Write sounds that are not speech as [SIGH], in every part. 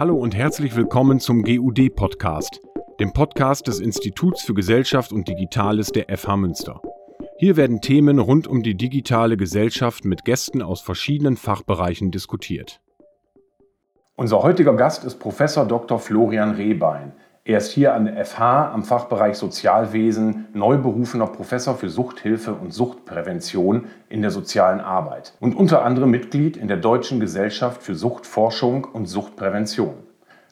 Hallo und herzlich willkommen zum GUD-Podcast, dem Podcast des Instituts für Gesellschaft und Digitales der FH Münster. Hier werden Themen rund um die digitale Gesellschaft mit Gästen aus verschiedenen Fachbereichen diskutiert. Unser heutiger Gast ist Professor Dr. Florian Rehbein. Er ist hier an der FH am Fachbereich Sozialwesen neu berufener Professor für Suchthilfe und Suchtprävention in der sozialen Arbeit und unter anderem Mitglied in der Deutschen Gesellschaft für Suchtforschung und Suchtprävention.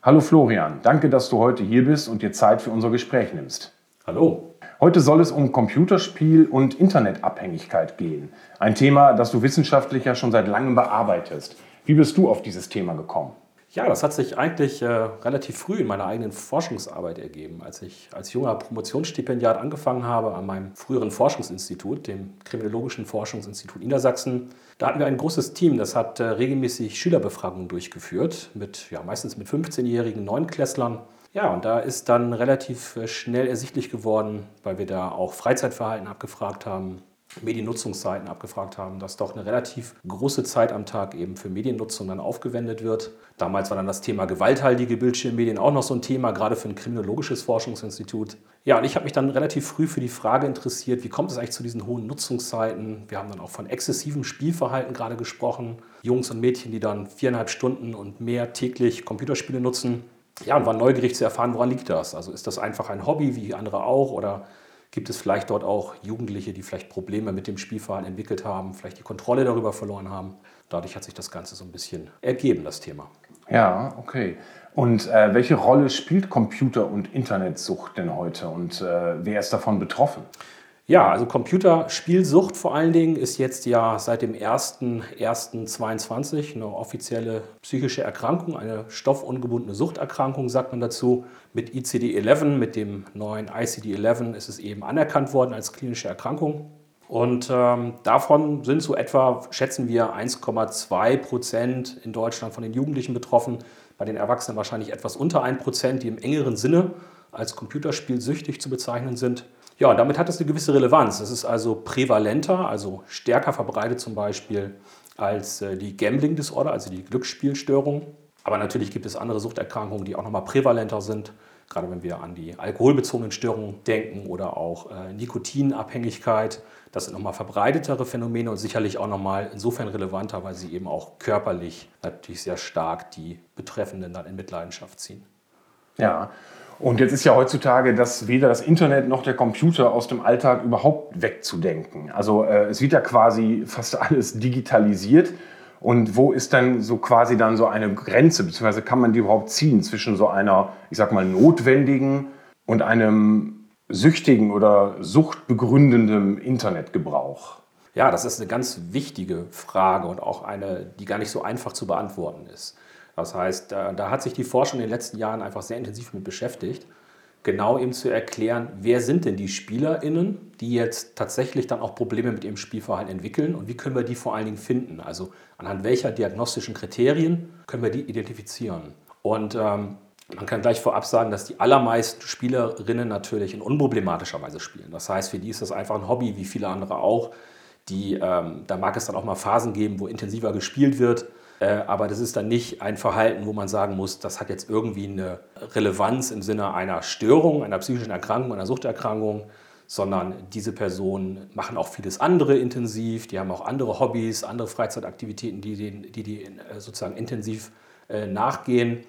Hallo Florian, danke, dass du heute hier bist und dir Zeit für unser Gespräch nimmst. Hallo. Heute soll es um Computerspiel und Internetabhängigkeit gehen. Ein Thema, das du wissenschaftlich ja schon seit langem bearbeitest. Wie bist du auf dieses Thema gekommen? Ja, das hat sich eigentlich äh, relativ früh in meiner eigenen Forschungsarbeit ergeben. Als ich als junger Promotionsstipendiat angefangen habe an meinem früheren Forschungsinstitut, dem Kriminologischen Forschungsinstitut Niedersachsen, da hatten wir ein großes Team, das hat äh, regelmäßig Schülerbefragungen durchgeführt, mit, ja, meistens mit 15-jährigen Neunklässlern. Ja, und da ist dann relativ äh, schnell ersichtlich geworden, weil wir da auch Freizeitverhalten abgefragt haben, Mediennutzungszeiten abgefragt haben, dass doch eine relativ große Zeit am Tag eben für Mediennutzung dann aufgewendet wird. Damals war dann das Thema gewalthaltige Bildschirmmedien auch noch so ein Thema, gerade für ein kriminologisches Forschungsinstitut. Ja, und ich habe mich dann relativ früh für die Frage interessiert, wie kommt es eigentlich zu diesen hohen Nutzungszeiten? Wir haben dann auch von exzessivem Spielverhalten gerade gesprochen. Jungs und Mädchen, die dann viereinhalb Stunden und mehr täglich Computerspiele nutzen. Ja, und war neugierig zu erfahren, woran liegt das? Also ist das einfach ein Hobby, wie andere auch, oder Gibt es vielleicht dort auch Jugendliche, die vielleicht Probleme mit dem Spielverhalten entwickelt haben, vielleicht die Kontrolle darüber verloren haben? Dadurch hat sich das Ganze so ein bisschen ergeben, das Thema. Ja, okay. Und äh, welche Rolle spielt Computer- und Internetsucht denn heute und äh, wer ist davon betroffen? Ja, also Computerspielsucht vor allen Dingen ist jetzt ja seit dem 01.01.22 eine offizielle psychische Erkrankung, eine stoffungebundene Suchterkrankung, sagt man dazu. Mit ICD-11, mit dem neuen ICD-11 ist es eben anerkannt worden als klinische Erkrankung. Und ähm, davon sind so etwa, schätzen wir, 1,2 Prozent in Deutschland von den Jugendlichen betroffen, bei den Erwachsenen wahrscheinlich etwas unter 1 Prozent, die im engeren Sinne als Computerspielsüchtig zu bezeichnen sind. Ja, und damit hat es eine gewisse Relevanz. Es ist also prävalenter, also stärker verbreitet zum Beispiel als äh, die Gambling Disorder, also die Glücksspielstörung. Aber natürlich gibt es andere Suchterkrankungen, die auch nochmal prävalenter sind. Gerade wenn wir an die alkoholbezogenen Störungen denken oder auch äh, Nikotinabhängigkeit. Das sind nochmal verbreitetere Phänomene und sicherlich auch nochmal insofern relevanter, weil sie eben auch körperlich natürlich sehr stark die Betreffenden dann in Mitleidenschaft ziehen. Ja, und jetzt ist ja heutzutage das weder das Internet noch der Computer aus dem Alltag überhaupt wegzudenken. Also äh, es wird ja quasi fast [LAUGHS] alles digitalisiert. Und wo ist dann so quasi dann so eine Grenze, beziehungsweise kann man die überhaupt ziehen zwischen so einer, ich sag mal, notwendigen und einem süchtigen oder suchtbegründenden Internetgebrauch? Ja, das ist eine ganz wichtige Frage und auch eine, die gar nicht so einfach zu beantworten ist. Das heißt, da, da hat sich die Forschung in den letzten Jahren einfach sehr intensiv mit beschäftigt, genau eben zu erklären, wer sind denn die SpielerInnen, die jetzt tatsächlich dann auch Probleme mit ihrem Spielverhalten entwickeln und wie können wir die vor allen Dingen finden? Also anhand welcher diagnostischen Kriterien können wir die identifizieren? Und ähm, man kann gleich vorab sagen, dass die allermeisten Spielerinnen natürlich in unproblematischer Weise spielen. Das heißt, für die ist das einfach ein Hobby, wie viele andere auch. Die, ähm, da mag es dann auch mal Phasen geben, wo intensiver gespielt wird. Äh, aber das ist dann nicht ein Verhalten, wo man sagen muss, das hat jetzt irgendwie eine Relevanz im Sinne einer Störung, einer psychischen Erkrankung, einer Suchterkrankung, sondern diese Personen machen auch vieles andere intensiv, die haben auch andere Hobbys, andere Freizeitaktivitäten, die die, die, die äh, sozusagen intensiv äh, nachgehen.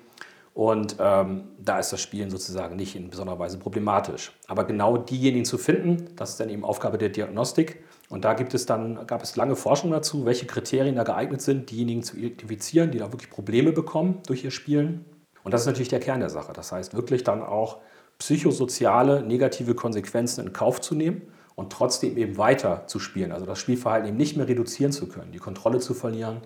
Und ähm, da ist das Spielen sozusagen nicht in besonderer Weise problematisch. Aber genau diejenigen zu finden, das ist dann eben Aufgabe der Diagnostik. Und da gibt es dann, gab es lange Forschung dazu, welche Kriterien da geeignet sind, diejenigen zu identifizieren, die da wirklich Probleme bekommen durch ihr Spielen. Und das ist natürlich der Kern der Sache. Das heißt, wirklich dann auch psychosoziale negative Konsequenzen in Kauf zu nehmen und trotzdem eben weiter zu spielen. Also das Spielverhalten eben nicht mehr reduzieren zu können, die Kontrolle zu verlieren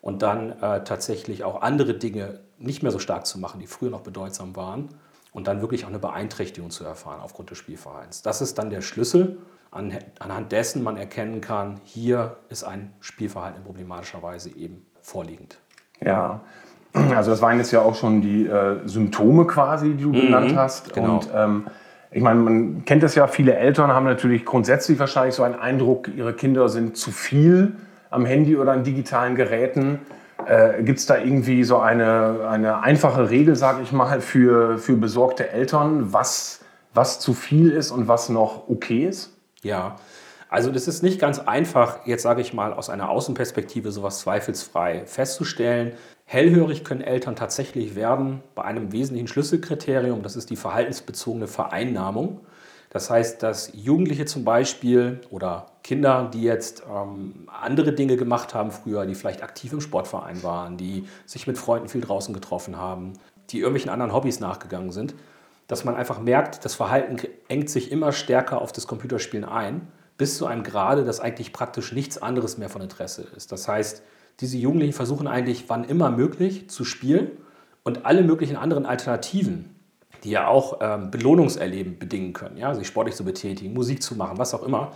und dann äh, tatsächlich auch andere Dinge nicht mehr so stark zu machen, die früher noch bedeutsam waren und dann wirklich auch eine Beeinträchtigung zu erfahren aufgrund des Spielverhaltens. Das ist dann der Schlüssel anhand dessen man erkennen kann, hier ist ein Spielverhalten in problematischer Weise eben vorliegend. Ja, also das waren jetzt ja auch schon die äh, Symptome quasi, die du mhm, genannt hast. Genau. Und ähm, ich meine, man kennt das ja, viele Eltern haben natürlich grundsätzlich wahrscheinlich so einen Eindruck, ihre Kinder sind zu viel am Handy oder an digitalen Geräten. Äh, Gibt es da irgendwie so eine, eine einfache Regel, sage ich mal, für, für besorgte Eltern, was, was zu viel ist und was noch okay ist? Ja, also das ist nicht ganz einfach, jetzt sage ich mal aus einer Außenperspektive sowas zweifelsfrei festzustellen. Hellhörig können Eltern tatsächlich werden bei einem wesentlichen Schlüsselkriterium, das ist die verhaltensbezogene Vereinnahmung. Das heißt, dass Jugendliche zum Beispiel oder Kinder, die jetzt ähm, andere Dinge gemacht haben früher, die vielleicht aktiv im Sportverein waren, die sich mit Freunden viel draußen getroffen haben, die irgendwelchen anderen Hobbys nachgegangen sind, dass man einfach merkt, das Verhalten engt sich immer stärker auf das Computerspielen ein, bis zu einem Grade, dass eigentlich praktisch nichts anderes mehr von Interesse ist. Das heißt, diese Jugendlichen versuchen eigentlich, wann immer möglich, zu spielen und alle möglichen anderen Alternativen, die ja auch ähm, Belohnungserleben bedingen können, ja, sich sportlich zu betätigen, Musik zu machen, was auch immer,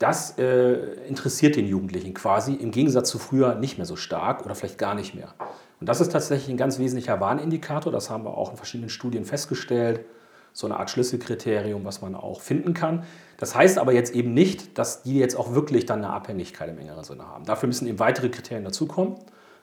das äh, interessiert den Jugendlichen quasi im Gegensatz zu früher nicht mehr so stark oder vielleicht gar nicht mehr. Und das ist tatsächlich ein ganz wesentlicher Warnindikator, das haben wir auch in verschiedenen Studien festgestellt, so eine Art Schlüsselkriterium, was man auch finden kann. Das heißt aber jetzt eben nicht, dass die jetzt auch wirklich dann eine Abhängigkeit im engeren Sinne haben. Dafür müssen eben weitere Kriterien dazukommen.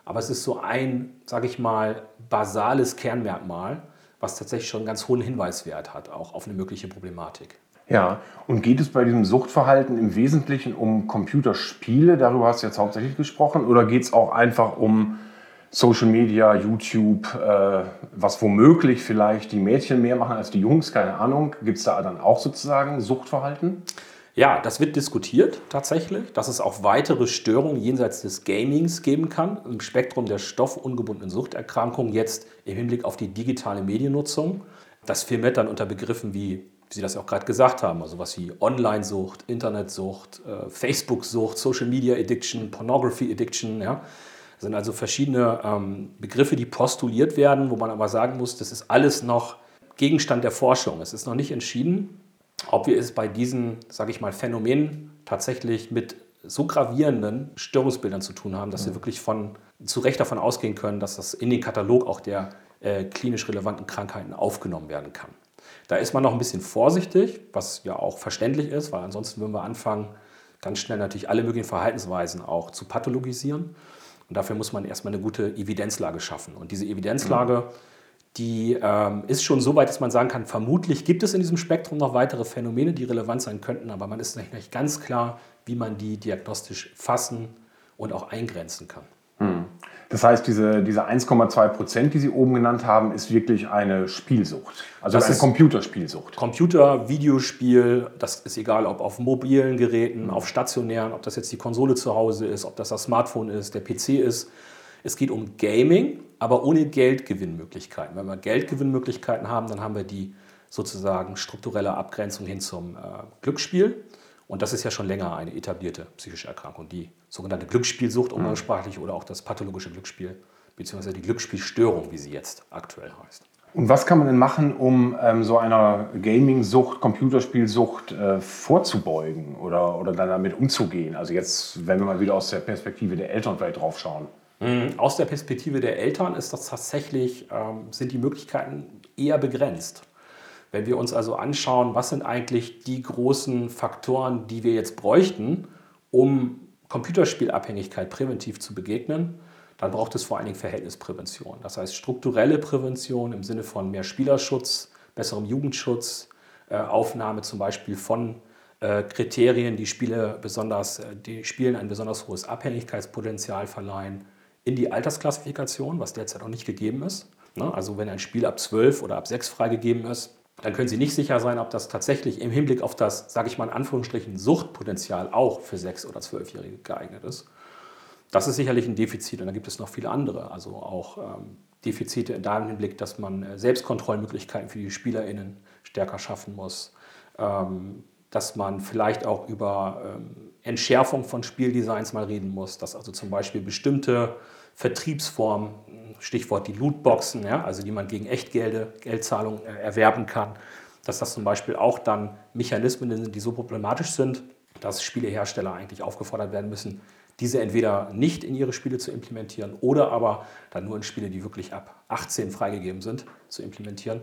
Aber es ist so ein, sage ich mal, basales Kernmerkmal, was tatsächlich schon einen ganz hohen Hinweiswert hat, auch auf eine mögliche Problematik. Ja, und geht es bei diesem Suchtverhalten im Wesentlichen um Computerspiele? Darüber hast du jetzt hauptsächlich gesprochen. Oder geht es auch einfach um Social Media, YouTube, äh, was womöglich vielleicht die Mädchen mehr machen als die Jungs? Keine Ahnung. Gibt es da dann auch sozusagen Suchtverhalten? Ja, das wird diskutiert tatsächlich, dass es auch weitere Störungen jenseits des Gamings geben kann im Spektrum der stoffungebundenen Suchterkrankungen, jetzt im Hinblick auf die digitale Mediennutzung. Das firmiert dann unter Begriffen wie, wie Sie das auch gerade gesagt haben, also was wie Online-Sucht, Internetsucht, äh, Facebook-Sucht, Social Media Addiction, Pornography Addiction. Ja. Sind also verschiedene ähm, Begriffe, die postuliert werden, wo man aber sagen muss, das ist alles noch Gegenstand der Forschung. Es ist noch nicht entschieden, ob wir es bei diesen, sage ich mal, Phänomenen tatsächlich mit so gravierenden Störungsbildern zu tun haben, dass mhm. wir wirklich von, zu Recht davon ausgehen können, dass das in den Katalog auch der äh, klinisch relevanten Krankheiten aufgenommen werden kann. Da ist man noch ein bisschen vorsichtig, was ja auch verständlich ist, weil ansonsten würden wir anfangen, ganz schnell natürlich alle möglichen Verhaltensweisen auch zu pathologisieren. Und dafür muss man erstmal eine gute Evidenzlage schaffen. Und diese Evidenzlage, mhm die ähm, ist schon so weit, dass man sagen kann, vermutlich gibt es in diesem Spektrum noch weitere Phänomene, die relevant sein könnten, aber man ist nicht ganz klar, wie man die diagnostisch fassen und auch eingrenzen kann. Das heißt, diese, diese 1,2 Prozent, die Sie oben genannt haben, ist wirklich eine Spielsucht. Also das, das ist eine Computerspielsucht. Computer, Videospiel, das ist egal, ob auf mobilen Geräten, auf stationären, ob das jetzt die Konsole zu Hause ist, ob das das Smartphone ist, der PC ist. Es geht um Gaming, aber ohne Geldgewinnmöglichkeiten. Wenn wir Geldgewinnmöglichkeiten haben, dann haben wir die sozusagen strukturelle Abgrenzung hin zum äh, Glücksspiel. Und das ist ja schon länger eine etablierte psychische Erkrankung, die sogenannte Glücksspielsucht mhm. umgangssprachlich oder auch das pathologische Glücksspiel, beziehungsweise die Glücksspielstörung, wie sie jetzt aktuell heißt. Und was kann man denn machen, um ähm, so einer Gaming-Sucht, Computerspielsucht äh, vorzubeugen oder, oder dann damit umzugehen? Also jetzt, wenn wir mal wieder aus der Perspektive der Eltern vielleicht drauf schauen. Mhm. Aus der Perspektive der Eltern ist das tatsächlich, ähm, sind die Möglichkeiten eher begrenzt. Wenn wir uns also anschauen, was sind eigentlich die großen Faktoren, die wir jetzt bräuchten, um Computerspielabhängigkeit präventiv zu begegnen, dann braucht es vor allen Dingen Verhältnisprävention. Das heißt strukturelle Prävention im Sinne von mehr Spielerschutz, besserem Jugendschutz, äh, Aufnahme zum Beispiel von äh, Kriterien, die Spiele besonders, äh, die Spielen ein besonders hohes Abhängigkeitspotenzial verleihen, in die Altersklassifikation, was derzeit noch nicht gegeben ist. Ne? Also wenn ein Spiel ab 12 oder ab 6 freigegeben ist, dann können Sie nicht sicher sein, ob das tatsächlich im Hinblick auf das, sage ich mal in Anführungsstrichen, Suchtpotenzial auch für 6- oder 12-Jährige geeignet ist. Das ist sicherlich ein Defizit und da gibt es noch viele andere. Also auch ähm, Defizite in dem Hinblick, dass man äh, Selbstkontrollmöglichkeiten für die SpielerInnen stärker schaffen muss. Ähm, dass man vielleicht auch über ähm, Entschärfung von Spieldesigns mal reden muss, dass also zum Beispiel bestimmte Vertriebsformen, Stichwort die Lootboxen, ja, also die man gegen Echtgelder, Geldzahlungen äh, erwerben kann, dass das zum Beispiel auch dann Mechanismen sind, die so problematisch sind, dass Spielehersteller eigentlich aufgefordert werden müssen, diese entweder nicht in ihre Spiele zu implementieren oder aber dann nur in Spiele, die wirklich ab 18 freigegeben sind, zu implementieren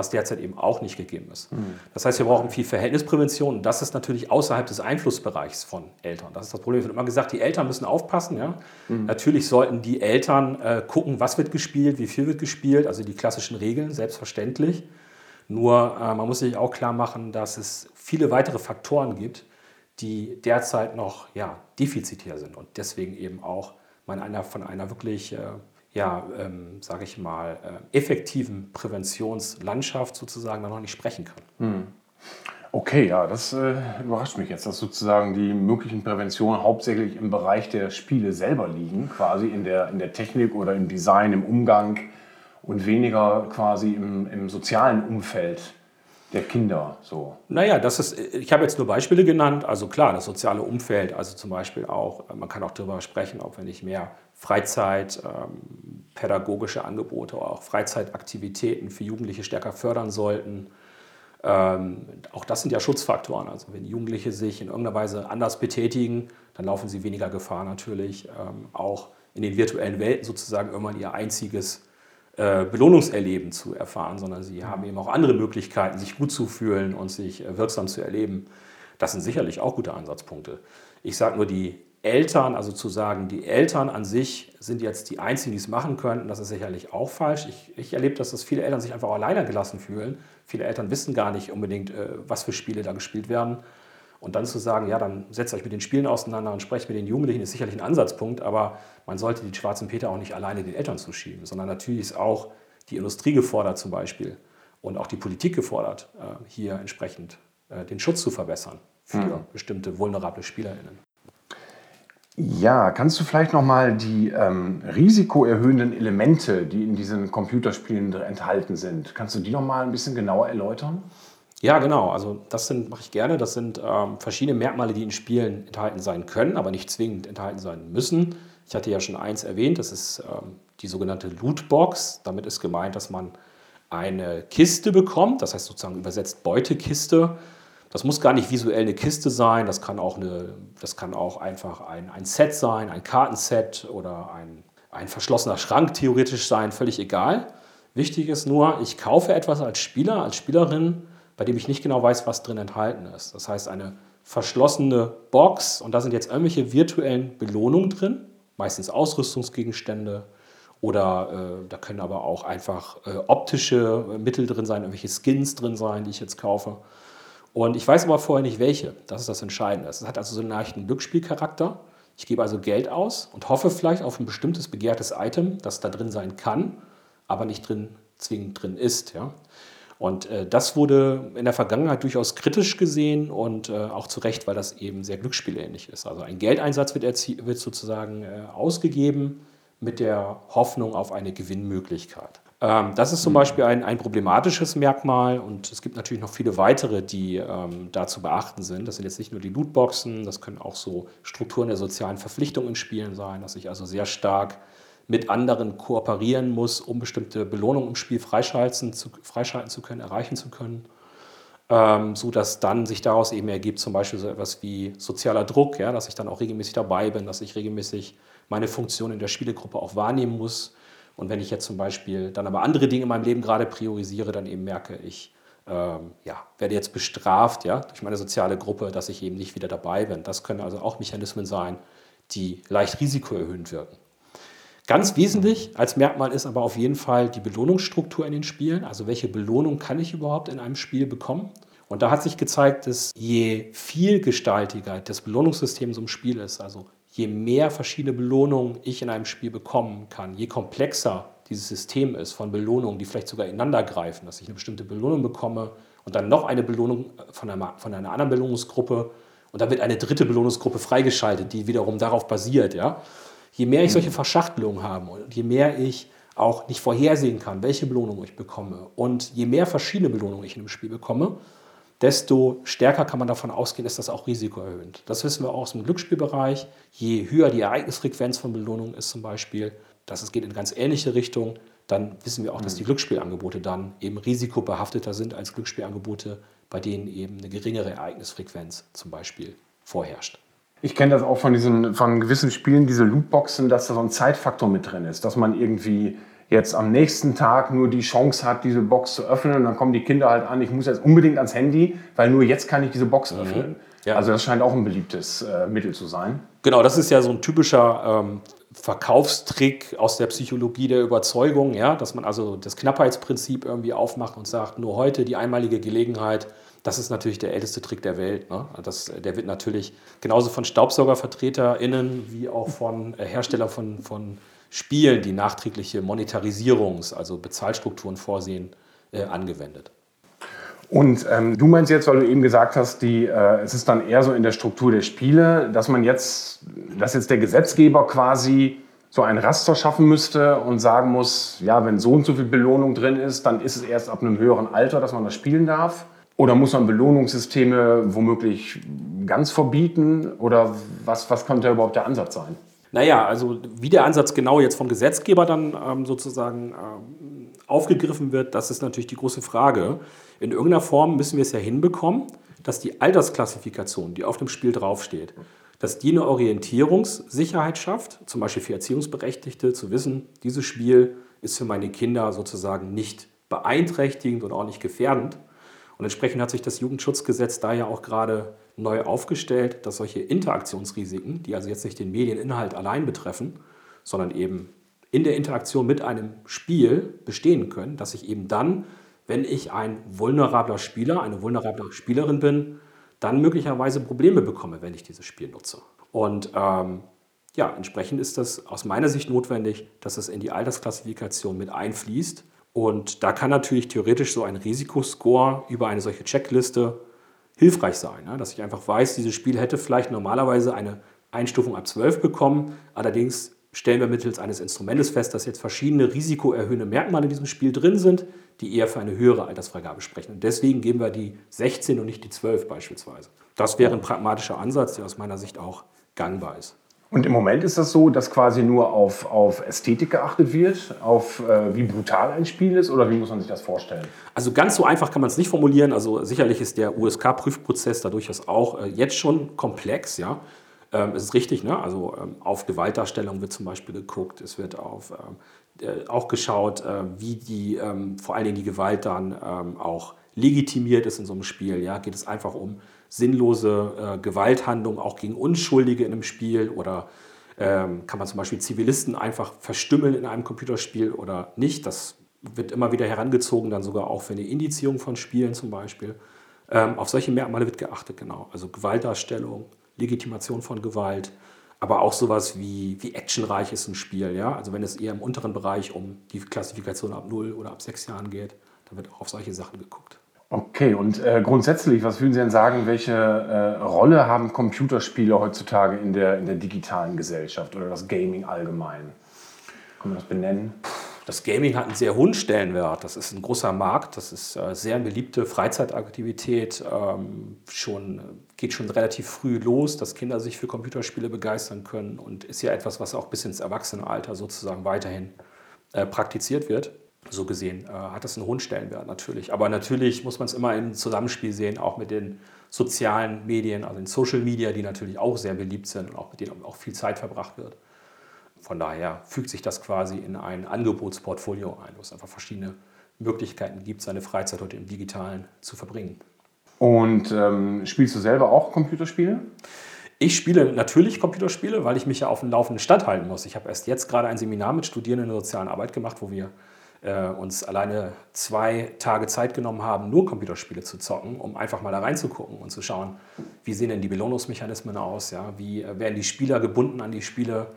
was derzeit eben auch nicht gegeben ist. Das heißt, wir brauchen viel Verhältnisprävention und das ist natürlich außerhalb des Einflussbereichs von Eltern. Das ist das Problem. Es wird immer gesagt, die Eltern müssen aufpassen. Ja? Mhm. Natürlich sollten die Eltern äh, gucken, was wird gespielt, wie viel wird gespielt, also die klassischen Regeln, selbstverständlich. Nur äh, man muss sich auch klar machen, dass es viele weitere Faktoren gibt, die derzeit noch ja, defizitär sind und deswegen eben auch man einer, von einer wirklich äh, ja, ähm, sage ich mal, äh, effektiven Präventionslandschaft sozusagen noch nicht sprechen kann. Hm. Okay, ja, das äh, überrascht mich jetzt, dass sozusagen die möglichen Präventionen hauptsächlich im Bereich der Spiele selber liegen, quasi in der, in der Technik oder im Design, im Umgang und weniger quasi im, im sozialen Umfeld der Kinder so? Naja, das ist, ich habe jetzt nur Beispiele genannt. Also klar, das soziale Umfeld, also zum Beispiel auch, man kann auch darüber sprechen, ob wir nicht mehr Freizeit, ähm, pädagogische Angebote, auch Freizeitaktivitäten für Jugendliche stärker fördern sollten. Ähm, auch das sind ja Schutzfaktoren. Also wenn Jugendliche sich in irgendeiner Weise anders betätigen, dann laufen sie weniger Gefahr natürlich, ähm, auch in den virtuellen Welten sozusagen irgendwann ihr einziges äh, Belohnungserleben zu erfahren, sondern sie haben eben auch andere Möglichkeiten, sich gut zu fühlen und sich äh, wirksam zu erleben. Das sind sicherlich auch gute Ansatzpunkte. Ich sage nur, die Eltern, also zu sagen, die Eltern an sich sind jetzt die Einzigen, die es machen könnten, das ist sicherlich auch falsch. Ich, ich erlebe, dass das viele Eltern sich einfach alleine gelassen fühlen. Viele Eltern wissen gar nicht unbedingt, äh, was für Spiele da gespielt werden. Und dann zu sagen, ja, dann setzt euch mit den Spielen auseinander und sprecht mit den Jugendlichen, ist sicherlich ein Ansatzpunkt, aber man sollte die schwarzen Peter auch nicht alleine den Eltern zuschieben, sondern natürlich ist auch die Industrie gefordert zum Beispiel und auch die Politik gefordert, äh, hier entsprechend äh, den Schutz zu verbessern für mhm. bestimmte vulnerable SpielerInnen. Ja, kannst du vielleicht nochmal die ähm, risikoerhöhenden Elemente, die in diesen Computerspielen enthalten sind, kannst du die nochmal ein bisschen genauer erläutern? Ja, genau. Also das sind, mache ich gerne. Das sind ähm, verschiedene Merkmale, die in Spielen enthalten sein können, aber nicht zwingend enthalten sein müssen. Ich hatte ja schon eins erwähnt, das ist ähm, die sogenannte Lootbox. Damit ist gemeint, dass man eine Kiste bekommt, das heißt sozusagen übersetzt Beutekiste. Das muss gar nicht visuell eine Kiste sein, das kann auch, eine, das kann auch einfach ein, ein Set sein, ein Kartenset oder ein, ein verschlossener Schrank theoretisch sein, völlig egal. Wichtig ist nur, ich kaufe etwas als Spieler, als Spielerin, bei dem ich nicht genau weiß, was drin enthalten ist. Das heißt, eine verschlossene Box und da sind jetzt irgendwelche virtuellen Belohnungen drin, meistens Ausrüstungsgegenstände oder äh, da können aber auch einfach äh, optische Mittel drin sein, irgendwelche Skins drin sein, die ich jetzt kaufe. Und ich weiß aber vorher nicht welche. Das ist das Entscheidende. Es hat also so einen leichten Glücksspielcharakter. Ich gebe also Geld aus und hoffe vielleicht auf ein bestimmtes begehrtes Item, das da drin sein kann, aber nicht drin zwingend drin ist. Ja? Und äh, das wurde in der Vergangenheit durchaus kritisch gesehen und äh, auch zu Recht, weil das eben sehr glücksspielähnlich ist. Also ein Geldeinsatz wird, wird sozusagen äh, ausgegeben mit der Hoffnung auf eine Gewinnmöglichkeit. Ähm, das ist zum Beispiel ein, ein problematisches Merkmal und es gibt natürlich noch viele weitere, die ähm, da zu beachten sind. Das sind jetzt nicht nur die Lootboxen, das können auch so Strukturen der sozialen Verpflichtung in Spielen sein, dass ich also sehr stark mit anderen kooperieren muss, um bestimmte Belohnungen im Spiel freischalten zu, freischalten zu können, erreichen zu können. Ähm, so dass dann sich daraus eben ergibt, zum Beispiel so etwas wie sozialer Druck, ja, dass ich dann auch regelmäßig dabei bin, dass ich regelmäßig meine Funktion in der Spielegruppe auch wahrnehmen muss und wenn ich jetzt zum Beispiel dann aber andere Dinge in meinem Leben gerade priorisiere, dann eben merke ich, ähm, ja, werde jetzt bestraft ja, durch meine soziale Gruppe, dass ich eben nicht wieder dabei bin. Das können also auch Mechanismen sein, die leicht risikoerhöhend wirken. Ganz wesentlich als Merkmal ist aber auf jeden Fall die Belohnungsstruktur in den Spielen. Also welche Belohnung kann ich überhaupt in einem Spiel bekommen? Und da hat sich gezeigt, dass je vielgestaltiger das Belohnungssystem so im Spiel ist, also je mehr verschiedene Belohnungen ich in einem Spiel bekommen kann, je komplexer dieses System ist von Belohnungen, die vielleicht sogar ineinander greifen, dass ich eine bestimmte Belohnung bekomme und dann noch eine Belohnung von einer, von einer anderen Belohnungsgruppe und dann wird eine dritte Belohnungsgruppe freigeschaltet, die wiederum darauf basiert. Ja? Je mehr ich solche Verschachtelungen habe und je mehr ich auch nicht vorhersehen kann, welche Belohnung ich bekomme und je mehr verschiedene Belohnungen ich in einem Spiel bekomme, desto stärker kann man davon ausgehen, ist das auch risikoerhöhend. Das wissen wir auch aus dem Glücksspielbereich. Je höher die Ereignisfrequenz von Belohnungen ist zum Beispiel, dass es geht in ganz ähnliche Richtung, dann wissen wir auch, dass die mhm. Glücksspielangebote dann eben risikobehafteter sind als Glücksspielangebote, bei denen eben eine geringere Ereignisfrequenz zum Beispiel vorherrscht. Ich kenne das auch von diesen von gewissen Spielen, diese Lootboxen, dass da so ein Zeitfaktor mit drin ist, dass man irgendwie jetzt am nächsten Tag nur die Chance hat, diese Box zu öffnen. Und dann kommen die Kinder halt an, ich muss jetzt unbedingt ans Handy, weil nur jetzt kann ich diese Box mhm. öffnen. Ja. Also das scheint auch ein beliebtes äh, Mittel zu sein. Genau, das ist ja so ein typischer ähm, Verkaufstrick aus der Psychologie der Überzeugung, ja, dass man also das Knappheitsprinzip irgendwie aufmacht und sagt, nur heute die einmalige Gelegenheit, das ist natürlich der älteste Trick der Welt. Ne? Das, der wird natürlich genauso von StaubsaugervertreterInnen wie auch von äh, Herstellern von, von Spielen, die nachträgliche Monetarisierungs-, also Bezahlstrukturen vorsehen, äh, angewendet. Und ähm, du meinst jetzt, weil du eben gesagt hast, die, äh, es ist dann eher so in der Struktur der Spiele, dass man jetzt, dass jetzt der Gesetzgeber quasi so ein Raster schaffen müsste und sagen muss, ja, wenn so und so viel Belohnung drin ist, dann ist es erst ab einem höheren Alter, dass man das spielen darf. Oder muss man Belohnungssysteme womöglich ganz verbieten? Oder was, was könnte überhaupt der Ansatz sein? Naja, also wie der Ansatz genau jetzt vom Gesetzgeber dann ähm, sozusagen ähm, aufgegriffen wird, das ist natürlich die große Frage. In irgendeiner Form müssen wir es ja hinbekommen, dass die Altersklassifikation, die auf dem Spiel draufsteht, dass die eine Orientierungssicherheit schafft, zum Beispiel für Erziehungsberechtigte, zu wissen, dieses Spiel ist für meine Kinder sozusagen nicht beeinträchtigend und auch nicht gefährdend. Und entsprechend hat sich das Jugendschutzgesetz da ja auch gerade neu aufgestellt, dass solche Interaktionsrisiken, die also jetzt nicht den Medieninhalt allein betreffen, sondern eben in der Interaktion mit einem Spiel bestehen können, dass ich eben dann, wenn ich ein vulnerabler Spieler, eine vulnerable Spielerin bin, dann möglicherweise Probleme bekomme, wenn ich dieses Spiel nutze. Und ähm, ja, entsprechend ist das aus meiner Sicht notwendig, dass es in die Altersklassifikation mit einfließt. Und da kann natürlich theoretisch so ein Risikoscore über eine solche Checkliste hilfreich sein. Ne? Dass ich einfach weiß, dieses Spiel hätte vielleicht normalerweise eine Einstufung ab 12 bekommen. Allerdings stellen wir mittels eines Instrumentes fest, dass jetzt verschiedene risikoerhöhende Merkmale in diesem Spiel drin sind, die eher für eine höhere Altersfreigabe sprechen. Und deswegen geben wir die 16 und nicht die 12 beispielsweise. Das wäre ein pragmatischer Ansatz, der aus meiner Sicht auch gangbar ist. Und im Moment ist das so, dass quasi nur auf, auf Ästhetik geachtet wird, auf äh, wie brutal ein Spiel ist oder wie muss man sich das vorstellen? Also ganz so einfach kann man es nicht formulieren. Also sicherlich ist der USK-Prüfprozess da durchaus auch äh, jetzt schon komplex. Ja? Ähm, es ist richtig, ne? also ähm, auf Gewaltdarstellung wird zum Beispiel geguckt, es wird auf, ähm, äh, auch geschaut, äh, wie die, ähm, vor allen Dingen die Gewalt dann ähm, auch legitimiert ist in so einem Spiel. Ja? Geht es einfach um sinnlose äh, Gewalthandlungen auch gegen Unschuldige in einem Spiel oder ähm, kann man zum Beispiel Zivilisten einfach verstümmeln in einem Computerspiel oder nicht? Das wird immer wieder herangezogen, dann sogar auch für eine Indizierung von Spielen zum Beispiel. auf solche Merkmale wird geachtet, genau. Also Gewaltdarstellung, Legitimation von Gewalt, aber auch sowas wie, wie actionreich ist ein Spiel. Ja? Also wenn es eher im unteren Bereich um die Klassifikation ab 0 oder ab 6 Jahren geht, dann wird auch auf solche Sachen geguckt. Okay, und äh, grundsätzlich, was würden Sie denn sagen, welche äh, Rolle haben Computerspiele heutzutage in der, in der digitalen Gesellschaft oder das Gaming allgemein? Kann man das benennen? Das Gaming hat einen sehr hohen Stellenwert. Das ist ein großer Markt, das ist äh, sehr beliebte Freizeitaktivität. Ähm, schon, geht schon relativ früh los, dass Kinder sich für Computerspiele begeistern können und ist ja etwas, was auch bis ins Erwachsenenalter sozusagen weiterhin äh, praktiziert wird. So gesehen äh, hat das einen hohen Stellenwert natürlich. Aber natürlich muss man es immer im Zusammenspiel sehen, auch mit den sozialen Medien, also den Social Media, die natürlich auch sehr beliebt sind und auch mit denen auch viel Zeit verbracht wird. Von daher fügt sich das quasi in ein Angebotsportfolio ein, wo es einfach verschiedene Möglichkeiten gibt, seine Freizeit heute im Digitalen zu verbringen. Und ähm, spielst du selber auch Computerspiele? Ich spiele natürlich Computerspiele, weil ich mich ja auf dem laufenden Stand halten muss. Ich habe erst jetzt gerade ein Seminar mit Studierenden in der sozialen Arbeit gemacht, wo wir äh, uns alleine zwei Tage Zeit genommen haben, nur Computerspiele zu zocken, um einfach mal da reinzugucken und zu schauen, wie sehen denn die Belohnungsmechanismen aus, ja? wie äh, werden die Spieler gebunden an die Spiele,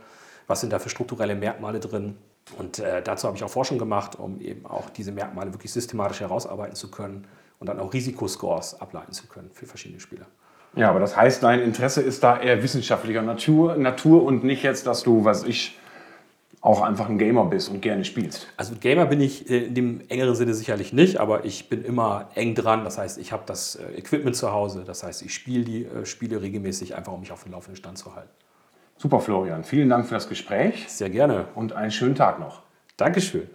was sind da für strukturelle Merkmale drin. Und äh, dazu habe ich auch Forschung gemacht, um eben auch diese Merkmale wirklich systematisch herausarbeiten zu können und dann auch Risikoscores ableiten zu können für verschiedene Spiele. Ja, aber das heißt, dein Interesse ist da eher wissenschaftlicher Natur, Natur und nicht jetzt, dass du, was ich, auch einfach ein Gamer bist und gerne spielst. Also Gamer bin ich äh, in dem engeren Sinne sicherlich nicht, aber ich bin immer eng dran. Das heißt, ich habe das äh, Equipment zu Hause. Das heißt, ich spiele die äh, Spiele regelmäßig, einfach um mich auf dem laufenden Stand zu halten. Super, Florian. Vielen Dank für das Gespräch. Sehr gerne. Und einen schönen Tag noch. Dankeschön.